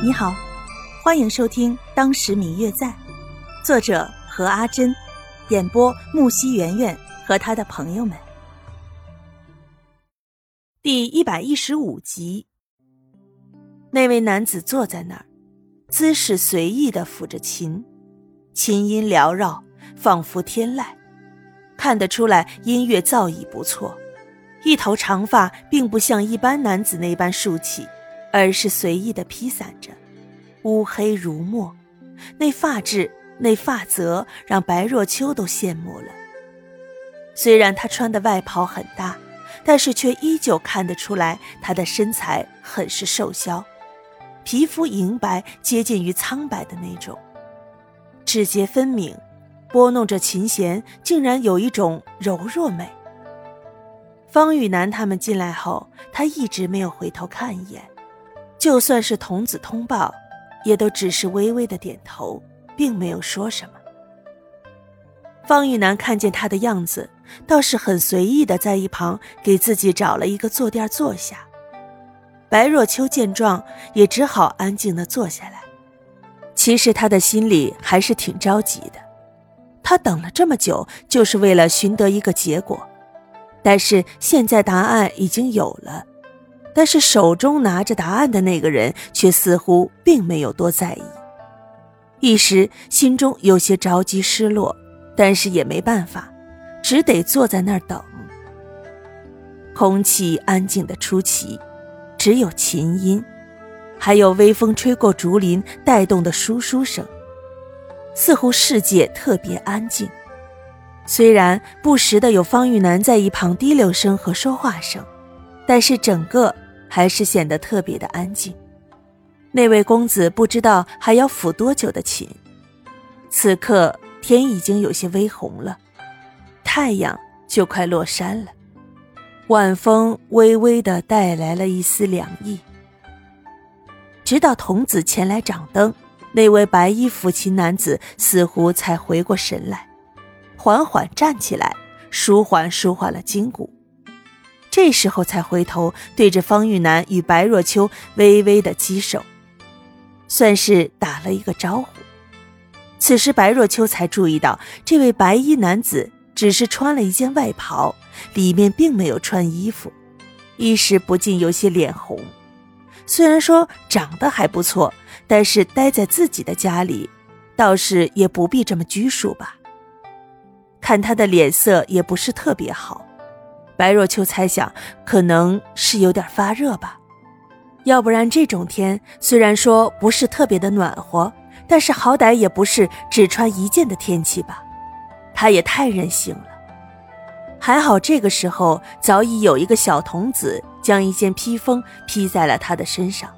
你好，欢迎收听《当时明月在》，作者何阿珍，演播木西圆圆和他的朋友们。第一百一十五集，那位男子坐在那儿，姿势随意的抚着琴，琴音缭绕，仿佛天籁，看得出来音乐造诣不错。一头长发并不像一般男子那般竖起。而是随意的披散着，乌黑如墨，那发质、那发泽让白若秋都羡慕了。虽然他穿的外袍很大，但是却依旧看得出来他的身材很是瘦削，皮肤银白接近于苍白的那种，指节分明，拨弄着琴弦，竟然有一种柔弱美。方玉楠他们进来后，他一直没有回头看一眼。就算是童子通报，也都只是微微的点头，并没有说什么。方玉楠看见他的样子，倒是很随意的在一旁给自己找了一个坐垫坐下。白若秋见状，也只好安静的坐下来。其实他的心里还是挺着急的，他等了这么久，就是为了寻得一个结果，但是现在答案已经有了。但是手中拿着答案的那个人却似乎并没有多在意，一时心中有些着急失落，但是也没办法，只得坐在那儿等。空气安静的出奇，只有琴音，还有微风吹过竹林带动的疏疏声，似乎世界特别安静。虽然不时的有方玉楠在一旁滴溜声和说话声，但是整个。还是显得特别的安静。那位公子不知道还要抚多久的琴。此刻天已经有些微红了，太阳就快落山了。晚风微微的带来了一丝凉意。直到童子前来掌灯，那位白衣抚琴男子似乎才回过神来，缓缓站起来，舒缓舒缓了筋骨。这时候才回头对着方玉楠与白若秋微微的击手，算是打了一个招呼。此时白若秋才注意到，这位白衣男子只是穿了一件外袍，里面并没有穿衣服，一时不禁有些脸红。虽然说长得还不错，但是待在自己的家里，倒是也不必这么拘束吧。看他的脸色也不是特别好。白若秋猜想，可能是有点发热吧，要不然这种天虽然说不是特别的暖和，但是好歹也不是只穿一件的天气吧。他也太任性了。还好这个时候早已有一个小童子将一件披风披在了他的身上。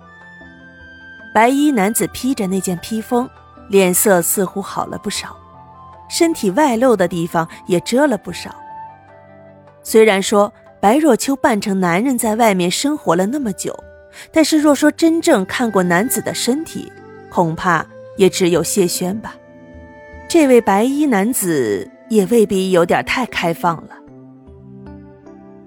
白衣男子披着那件披风，脸色似乎好了不少，身体外露的地方也遮了不少。虽然说白若秋扮成男人在外面生活了那么久，但是若说真正看过男子的身体，恐怕也只有谢轩吧。这位白衣男子也未必有点太开放了。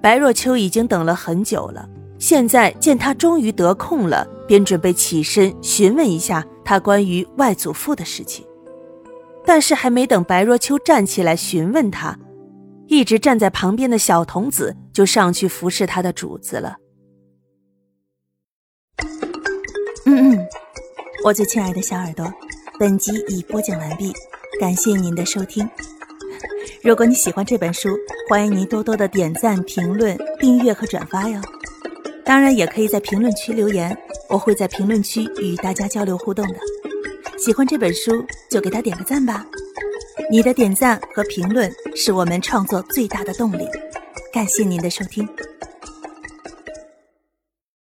白若秋已经等了很久了，现在见他终于得空了，便准备起身询问一下他关于外祖父的事情。但是还没等白若秋站起来询问他。一直站在旁边的小童子就上去服侍他的主子了。嗯嗯，我最亲爱的小耳朵，本集已播讲完毕，感谢您的收听。如果你喜欢这本书，欢迎您多多的点赞、评论、订阅和转发哟。当然，也可以在评论区留言，我会在评论区与大家交流互动的。喜欢这本书就给他点个赞吧。你的点赞和评论是我们创作最大的动力，感谢您的收听。